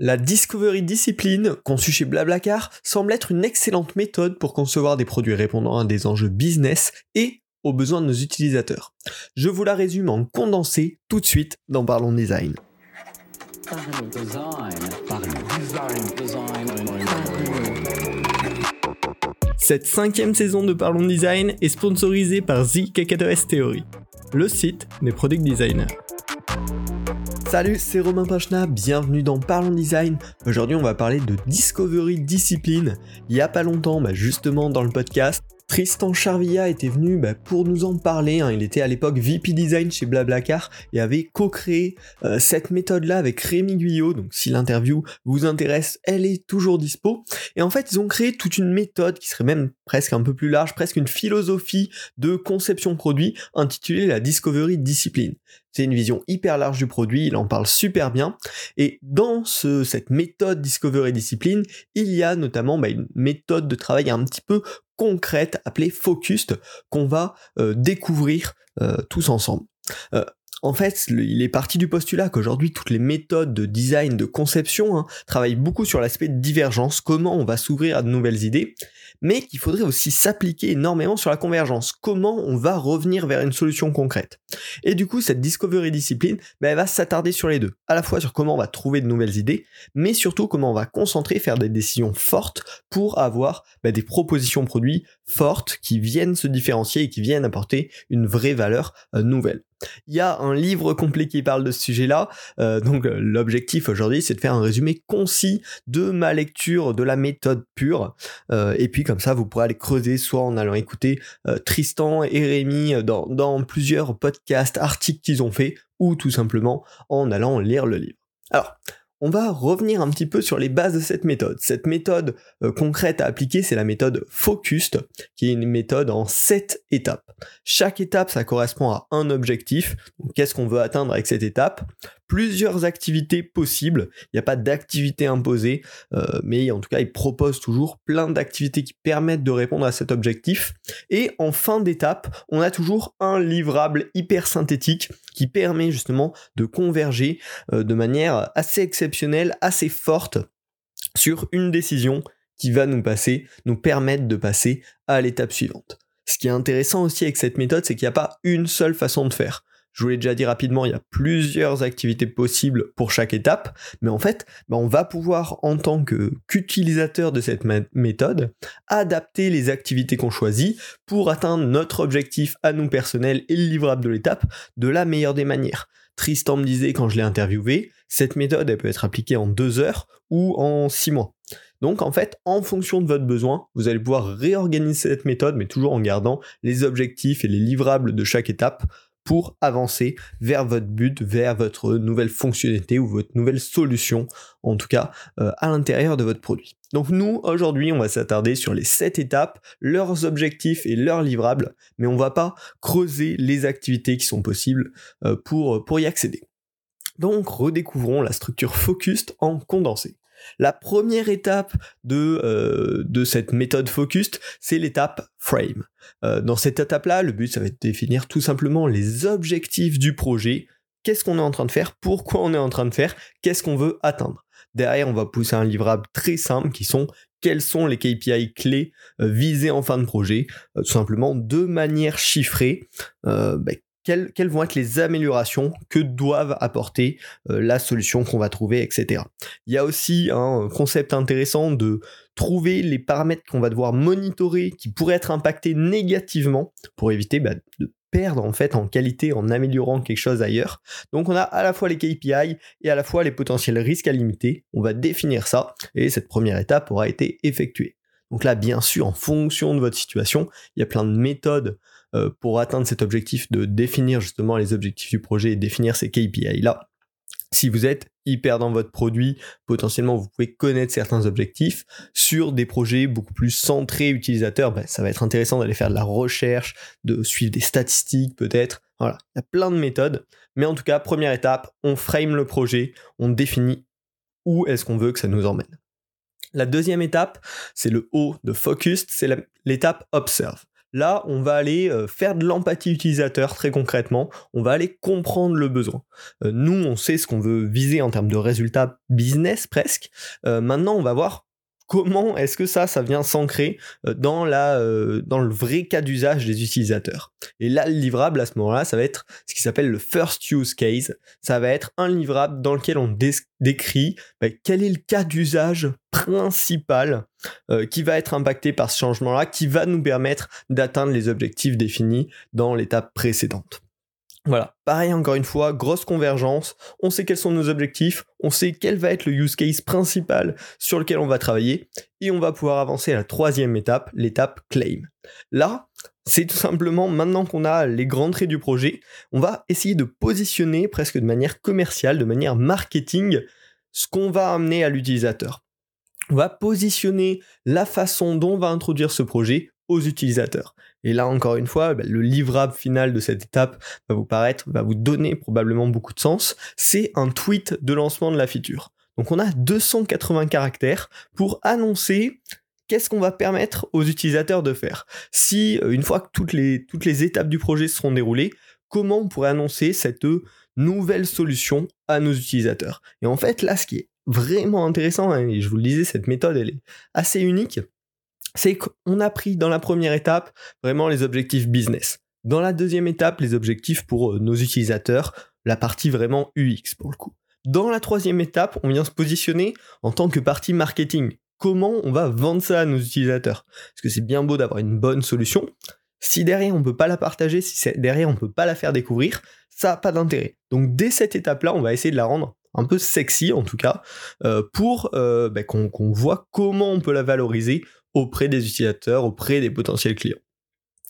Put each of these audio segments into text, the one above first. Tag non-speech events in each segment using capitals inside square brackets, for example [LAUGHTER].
La Discovery Discipline, conçue chez Blablacar, semble être une excellente méthode pour concevoir des produits répondant à des enjeux business et aux besoins de nos utilisateurs. Je vous la résume en condensé tout de suite dans Parlons Design. Cette cinquième saison de Parlons Design est sponsorisée par The Theory, le site des product designers. Salut, c'est Romain Pachna, bienvenue dans Parlons Design. Aujourd'hui, on va parler de Discovery Discipline. Il y a pas longtemps, bah, justement dans le podcast, Tristan Charvilla était venu bah, pour nous en parler. Hein. Il était à l'époque VP Design chez Blablacar et avait co-créé euh, cette méthode-là avec Rémi Guyot. Donc si l'interview vous intéresse, elle est toujours dispo. Et en fait, ils ont créé toute une méthode qui serait même presque un peu plus large, presque une philosophie de conception produit intitulée la Discovery Discipline. C'est une vision hyper large du produit, il en parle super bien. Et dans cette méthode Discovery Discipline, il y a notamment bah, une méthode de travail un petit peu concrète appelée Focused qu'on va euh, découvrir euh, tous ensemble. En fait, il est parti du postulat qu'aujourd'hui, toutes les méthodes de design, de conception, hein, travaillent beaucoup sur l'aspect de divergence, comment on va s'ouvrir à de nouvelles idées, mais qu'il faudrait aussi s'appliquer énormément sur la convergence, comment on va revenir vers une solution concrète. Et du coup, cette discovery discipline, ben, elle va s'attarder sur les deux, à la fois sur comment on va trouver de nouvelles idées, mais surtout comment on va concentrer, faire des décisions fortes pour avoir ben, des propositions produits fortes qui viennent se différencier et qui viennent apporter une vraie valeur euh, nouvelle. Il y a un livre complet qui parle de ce sujet-là, euh, donc euh, l'objectif aujourd'hui c'est de faire un résumé concis de ma lecture de la méthode pure, et puis comme ça vous pourrez aller creuser soit en allant écouter Tristan et Rémi dans, dans plusieurs podcasts, articles qu'ils ont fait, ou tout simplement en allant lire le livre. Alors, on va revenir un petit peu sur les bases de cette méthode. Cette méthode euh, concrète à appliquer, c'est la méthode Focused, qui est une méthode en 7 étapes. Chaque étape, ça correspond à un objectif. Qu'est-ce qu'on veut atteindre avec cette étape? Plusieurs activités possibles. Il n'y a pas d'activité imposée, euh, mais en tout cas, il propose toujours plein d'activités qui permettent de répondre à cet objectif. Et en fin d'étape, on a toujours un livrable hyper synthétique qui permet justement de converger euh, de manière assez exceptionnelle, assez forte sur une décision qui va nous passer, nous permettre de passer à l'étape suivante. Ce qui est intéressant aussi avec cette méthode, c'est qu'il n'y a pas une seule façon de faire. Je vous l'ai déjà dit rapidement, il y a plusieurs activités possibles pour chaque étape, mais en fait, bah, on va pouvoir, en tant qu'utilisateur de cette méthode, adapter les activités qu'on choisit pour atteindre notre objectif à nous personnel et le livrable de l'étape de la meilleure des manières. Tristan me disait quand je l'ai interviewé, cette méthode elle peut être appliquée en deux heures ou en six mois. Donc en fait, en fonction de votre besoin, vous allez pouvoir réorganiser cette méthode, mais toujours en gardant les objectifs et les livrables de chaque étape pour avancer vers votre but, vers votre nouvelle fonctionnalité ou votre nouvelle solution, en tout cas euh, à l'intérieur de votre produit. Donc nous, aujourd'hui, on va s'attarder sur les 7 étapes, leurs objectifs et leurs livrables, mais on va pas creuser les activités qui sont possibles euh, pour, pour y accéder. Donc redécouvrons la structure Focused en condensé. La première étape de, euh, cette méthode Focused, c'est l'étape Frame. Euh, dans cette étape-là, le but, ça va être de définir tout simplement les objectifs du projet. Qu'est-ce qu'on est en train de faire? Pourquoi on est en train de faire? Qu'est-ce qu'on veut atteindre? Derrière, on va pousser un livrable très simple qui sont quels sont les KPI clés euh, visés en fin de projet, tout simplement de manière chiffrée, bah, quelles, vont être les améliorations que doivent apporter euh, la solution qu'on va trouver, etc. Il y a aussi un concept intéressant de trouver les paramètres qu'on va devoir monitorer qui pourraient être impactés négativement pour éviter bah, de perdre en fait en qualité en améliorant quelque chose ailleurs. Donc on a à la fois les KPI et à la fois les potentiels risques à limiter. On va définir ça et cette première étape aura été effectuée. Donc là, bien sûr, en fonction de votre situation, il y a plein de méthodes pour atteindre cet objectif de définir justement les objectifs du projet et définir ces KPI là. Si vous êtes hyper dans votre produit, potentiellement vous pouvez connaître certains objectifs. Sur des projets beaucoup plus centrés utilisateurs, ben, ça va être intéressant d'aller faire de la recherche, de suivre des statistiques peut-être. Voilà, il y a plein de méthodes. Mais en tout cas, première étape, on frame le projet, on définit où est-ce qu'on veut que ça nous emmène. La deuxième étape, c'est le O de focus, c'est l'étape observe. Là, on va aller euh, faire de l'empathie utilisateur très concrètement, on va aller comprendre le besoin. Euh, nous, on sait ce qu'on veut viser en termes de résultats business presque. maintenant, on va voir comment est-ce que ça, vient s'ancrer euh, euh, dans le vrai cas d'usage des utilisateurs. Et là, le livrable à ce moment-là, ça va être ce qui s'appelle le first use case. Ça va être un livrable dans lequel on décrit bah, quel est le cas d'usage principal euh, qui va être impacté par ce changement-là, qui va nous permettre d'atteindre les objectifs définis dans l'étape précédente. Voilà, pareil encore une fois, grosse convergence, on sait quels sont nos objectifs, on sait quel va être le use case principal sur lequel on va travailler, et on va pouvoir avancer à la troisième étape, l'étape claim. Là, c'est tout simplement, maintenant qu'on a les grands traits du projet, on va essayer de positionner presque de manière commerciale, de manière marketing, ce qu'on va amener à l'utilisateur. On va positionner la façon dont on va introduire ce projet aux utilisateurs. Et là, encore une fois, bah, le livrable final de cette étape va vous paraître, va vous donner probablement beaucoup de sens. C'est un tweet de lancement de la feature. Donc on a 280 caractères pour annoncer qu'est-ce qu'on va permettre aux utilisateurs de faire. Si, euh, une fois que toutes les, toutes les étapes du projet seront déroulées, comment on pourrait annoncer cette nouvelle solution à nos utilisateurs? Et en fait, là, ce qui est vraiment intéressant, hein, et je vous le disais, cette méthode, elle est assez unique, c'est qu'on a pris dans la première étape vraiment les objectifs business. Dans la deuxième étape, les objectifs pour euh, nos utilisateurs, la partie vraiment UX pour le coup. Dans la troisième étape, on vient se positionner en tant que partie marketing. Comment on va vendre ça à nos utilisateurs? Parce que c'est bien beau d'avoir une bonne solution. Si derrière on ne peut pas la partager, si derrière on ne peut pas la faire découvrir, ça n'a pas d'intérêt. Donc dès cette étape-là, on va essayer de la rendre un peu sexy en tout cas, euh, pour euh, ben, qu'on voit comment on peut la valoriser auprès des utilisateurs, auprès des potentiels clients.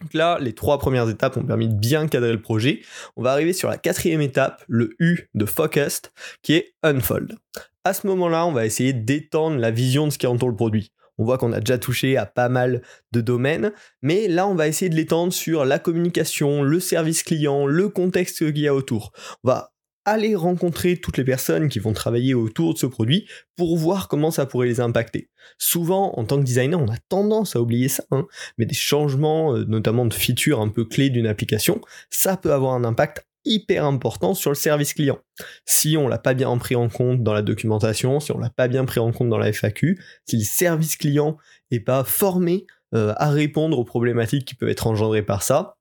Donc là, les trois premières étapes ont permis de bien cadrer le projet. On va arriver sur la quatrième étape, le U de Focused, qui est Unfold. À ce moment-là, on va essayer d'étendre la vision de ce qui entoure le produit. On voit qu'on a déjà touché à pas mal de domaines, mais là, on va essayer de l'étendre sur la communication, le service client, le contexte qu'il y a autour. On va aller rencontrer toutes les personnes qui vont travailler autour de ce produit pour voir comment ça pourrait les impacter. Souvent, en tant que designer, on a tendance à oublier ça, hein, mais des changements, euh, notamment de features un peu clés d'une application, ça peut avoir un impact hyper important sur le service client. Si on l'a pas bien pris en compte dans la documentation, si on l'a pas bien pris en compte dans la FAQ, si le service client est pas formé euh, à répondre aux problématiques qui peuvent être engendrées par ça,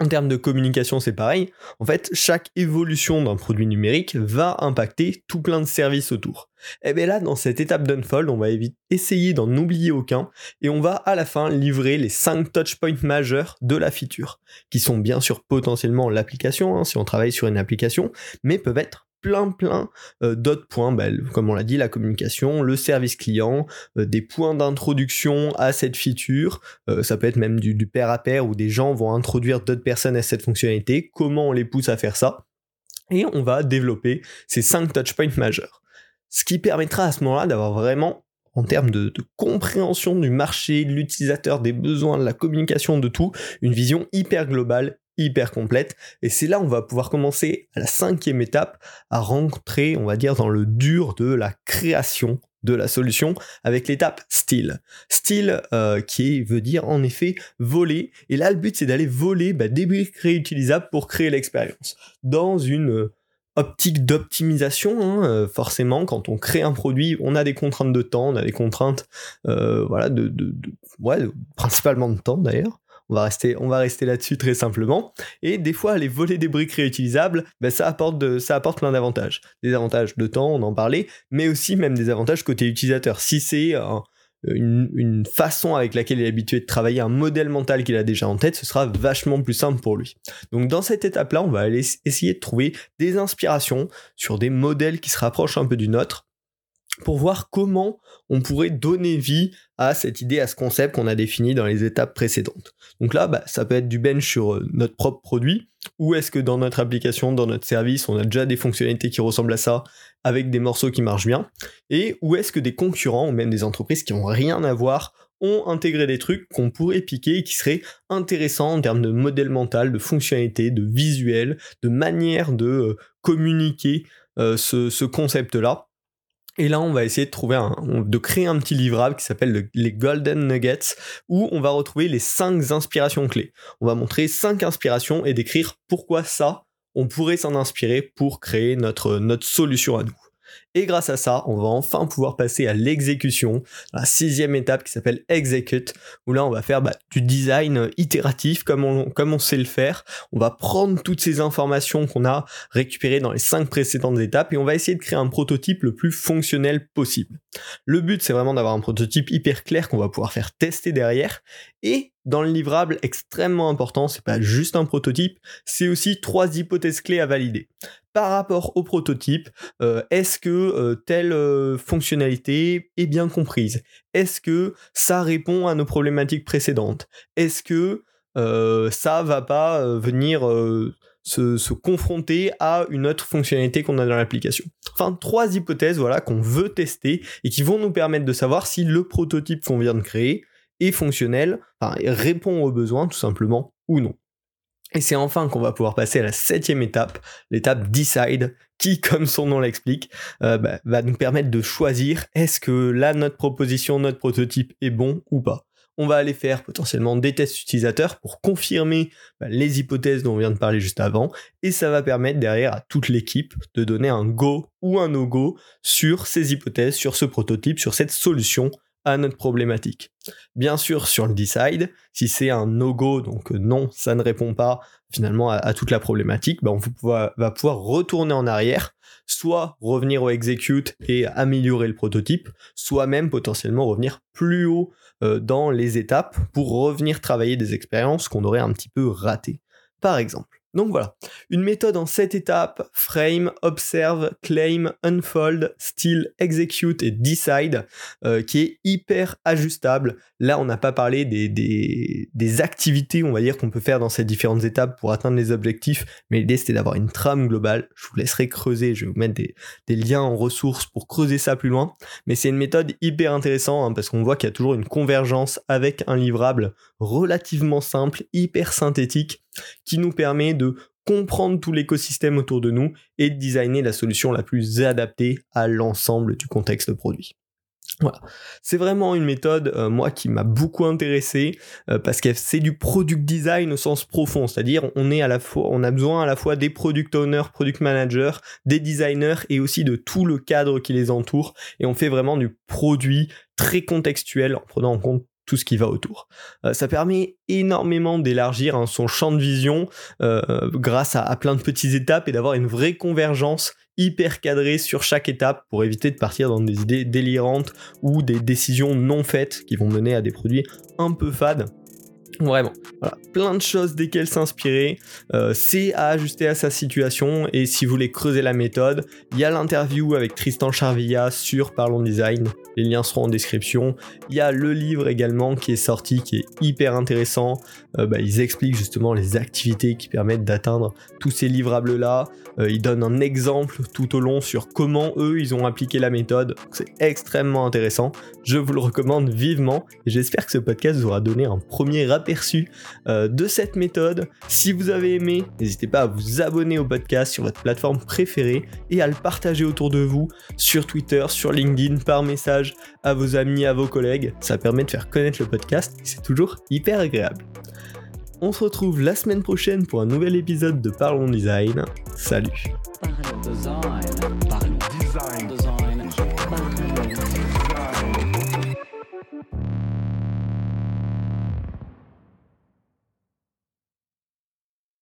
en termes de communication, c'est pareil. En fait, chaque évolution d'un produit numérique va impacter tout plein de services autour. Et eh bien là, dans cette étape d'unfold, on va essayer d'en oublier aucun et on va à la fin livrer les 5 touchpoints majeurs de la feature, qui sont bien sûr potentiellement l'application, hein, si on travaille sur une application, mais peuvent être plein plein euh, d'autres points, bah, comme on l'a dit, la communication, le service client, euh, des points d'introduction à cette feature, euh, ça peut être même du, du, pair à pair où des gens vont introduire d'autres personnes à cette fonctionnalité, comment on les pousse à faire ça, et on va développer ces 5 touchpoints majeurs. Ce qui permettra à ce moment-là d'avoir vraiment en termes de, de, compréhension du marché, de l'utilisateur, des besoins, de la communication, de tout, une vision hyper globale hyper complète. Et c'est là on va pouvoir commencer à la cinquième étape à rentrer, on va dire, dans le dur de la création de la solution avec l'étape style. Style euh, qui veut dire en effet voler. Et là le but c'est d'aller voler bah, des briques réutilisables pour créer l'expérience. Dans une euh, optique d'optimisation, hein, euh, forcément, quand on crée un produit, on a des contraintes de temps, on a des contraintes, voilà, de, principalement de temps d'ailleurs. On va rester, on va rester là-dessus très simplement. Et des fois, aller voler des briques réutilisables, ben, ça, apporte de, ça apporte plein d'avantages. Des avantages de temps, on en parlait, mais aussi même des avantages côté utilisateur. Si c'est une, une, façon avec laquelle il est habitué de travailler, un modèle mental qu'il a déjà en tête, ce sera vachement plus simple pour lui. Donc dans cette étape-là, on va aller essayer de trouver des inspirations sur des modèles qui se rapprochent un peu du nôtre pour voir comment on pourrait donner vie à cette idée, à ce concept qu'on a défini dans les étapes précédentes. Donc là, bah, ça peut être du bench sur euh, notre propre produit, ou est-ce que dans notre application, dans notre service, on a déjà des fonctionnalités qui ressemblent à ça, avec des morceaux qui marchent bien, et où est-ce que des concurrents, ou même des entreprises qui n'ont rien à voir, ont intégré des trucs qu'on pourrait piquer et qui seraient intéressants en termes de modèle mental, de fonctionnalité, de visuel, de manière de euh, communiquer euh, ce concept-là Et là, on va essayer de trouver un, de créer un petit livrable qui s'appelle les Golden Nuggets, où on va retrouver les 5 inspirations clés. On va montrer 5 inspirations et décrire pourquoi ça, on pourrait s'en inspirer pour créer notre, notre solution à nous. Et grâce à ça, on va enfin pouvoir passer à l'exécution, la sixième étape qui s'appelle Execute, où là on va faire bah, du design itératif comme on, comme on sait le faire. On va prendre toutes ces informations qu'on a récupérées dans les cinq précédentes étapes et on va essayer de créer un prototype le plus fonctionnel possible. Le but c'est vraiment d'avoir un prototype hyper clair qu'on va pouvoir faire tester derrière et dans le livrable, extrêmement important, c'est pas juste un prototype, c'est aussi trois hypothèses clés à valider. Par rapport au prototype, euh, est-ce que euh, telle euh, fonctionnalité est bien comprise? Est-ce que ça répond à nos problématiques précédentes? Est-ce que ça va pas venir se, confronter à une autre fonctionnalité qu'on a dans l'application? Enfin, trois hypothèses voilà qu'on veut tester et qui vont nous permettre de savoir si le prototype qu'on vient de créer est fonctionnel, répond aux besoins tout simplement ou non. Et c'est enfin qu'on va pouvoir passer à la septième étape, l'étape Decide, qui, [LAUGHS] comme son nom l'explique, euh, bah, va nous permettre de choisir est-ce que là, notre proposition, notre prototype est bon ou pas. On va aller faire potentiellement des tests utilisateurs pour confirmer bah, les hypothèses dont on vient de parler juste avant, et ça va permettre derrière à toute l'équipe de donner un go ou un no-go sur ces hypothèses, sur ce prototype, sur cette solution à notre problématique. Bien sûr, sur le decide, si c'est un no-go, donc euh, non, ça ne répond pas finalement à, toute la problématique, bah, on va pouvoir retourner en arrière, soit revenir au execute et améliorer le prototype, soit même potentiellement revenir plus haut euh, dans les étapes pour revenir travailler des expériences qu'on aurait un petit peu ratées. Par exemple, donc voilà, une méthode en 7 étapes, frame, observe, claim, unfold, still, execute et decide, euh, qui est hyper ajustable. Là, on n'a pas parlé des, activités, on va dire, qu'on peut faire dans ces différentes étapes pour atteindre les objectifs, mais l'idée c'était d'avoir une trame globale. Je vous laisserai creuser, je vais vous mettre des, liens en ressources pour creuser ça plus loin. Mais c'est une méthode hyper intéressante hein, parce qu'on voit qu'il y a toujours une convergence avec un livrable relativement simple, hyper synthétique qui nous permet de comprendre tout l'écosystème autour de nous et de designer la solution la plus adaptée à l'ensemble du contexte produit. Voilà, c'est vraiment une méthode euh, moi qui m'a beaucoup intéressé euh, parce que c'est du product design au sens profond, c'est-à-dire on est à la fois on a besoin à la fois des product owners, product managers, des designers et aussi de tout le cadre qui les entoure. Et on fait vraiment du produit très contextuel en prenant en compte tout ce qui va autour. Euh, ça permet énormément d'élargir hein, son champ de vision euh, grâce à, plein de petites étapes et d'avoir une vraie convergence hyper cadrée sur chaque étape pour éviter de partir dans des idées délirantes ou des décisions non faites qui vont mener à des produits un peu fades Vraiment, voilà, plein de choses desquelles s'inspirer, euh, c'est à ajuster à sa situation. Et si vous voulez creuser la méthode, il y a l'interview avec Tristan Charvilla sur Parlons Design, les liens seront en description, il y a le livre également qui est sorti qui est hyper intéressant, euh, bah, ils expliquent justement les activités qui permettent d'atteindre tous ces livrables là, euh, ils donnent un exemple tout au long sur comment eux ils ont appliqué la méthode, c'est extrêmement intéressant, je vous le recommande vivement. Et j'espère que ce podcast vous aura donné un premier rappel euh, de cette méthode. Si vous avez aimé, n'hésitez pas à vous abonner au podcast sur votre plateforme préférée et à le partager autour de vous sur Twitter, sur LinkedIn, par message à vos amis, à vos collègues. Ça permet de faire connaître le podcast et c'est toujours hyper agréable. On se retrouve la semaine prochaine pour un nouvel épisode de Parlons Design. Salut.